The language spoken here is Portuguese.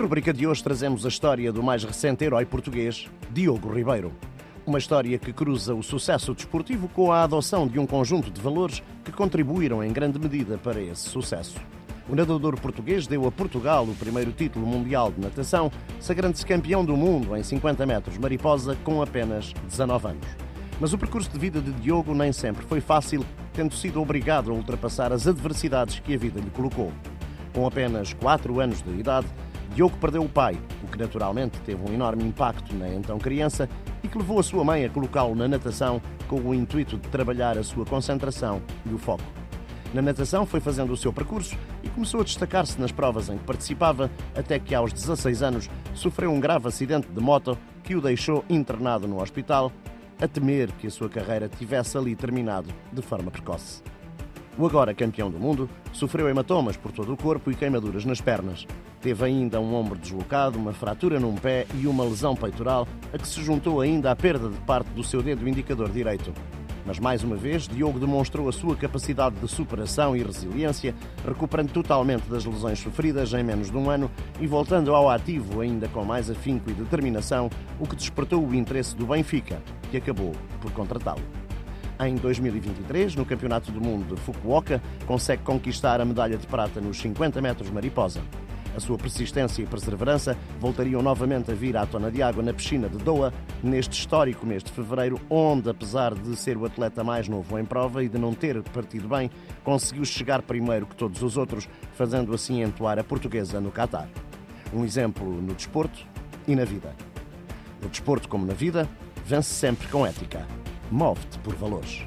rubrica de hoje trazemos a história do mais recente herói português, Diogo Ribeiro. Uma história que cruza o sucesso desportivo com a adoção de um conjunto de valores que contribuíram em grande medida para esse sucesso. O nadador português deu a Portugal o primeiro título mundial de natação, sagrando-se campeão do mundo em 50 metros mariposa com apenas 19 anos. Mas o percurso de vida de Diogo nem sempre foi fácil, tendo sido obrigado a ultrapassar as adversidades que a vida lhe colocou. Com apenas 4 anos de idade, Diogo perdeu o pai, o que naturalmente teve um enorme impacto na então criança e que levou a sua mãe a colocá-lo na natação com o intuito de trabalhar a sua concentração e o foco. Na natação foi fazendo o seu percurso e começou a destacar-se nas provas em que participava, até que aos 16 anos sofreu um grave acidente de moto que o deixou internado no hospital, a temer que a sua carreira tivesse ali terminado de forma precoce. O agora campeão do mundo sofreu hematomas por todo o corpo e queimaduras nas pernas. Teve ainda um ombro deslocado, uma fratura num pé e uma lesão peitoral, a que se juntou ainda a perda de parte do seu dedo indicador direito. Mas mais uma vez, Diogo demonstrou a sua capacidade de superação e resiliência, recuperando totalmente das lesões sofridas em menos de um ano e voltando ao ativo ainda com mais afinco e determinação, o que despertou o interesse do Benfica, que acabou por contratá-lo. Em 2023, no Campeonato do Mundo de Fukuoka, consegue conquistar a medalha de prata nos 50 metros mariposa. A sua persistência e perseverança voltariam novamente a vir à tona de água na piscina de Doha, neste histórico mês de fevereiro, onde, apesar de ser o atleta mais novo em prova e de não ter partido bem, conseguiu chegar primeiro que todos os outros, fazendo assim entoar a portuguesa no Catar. Um exemplo no desporto e na vida. No desporto como na vida, vence sempre com ética. Move-te por valores.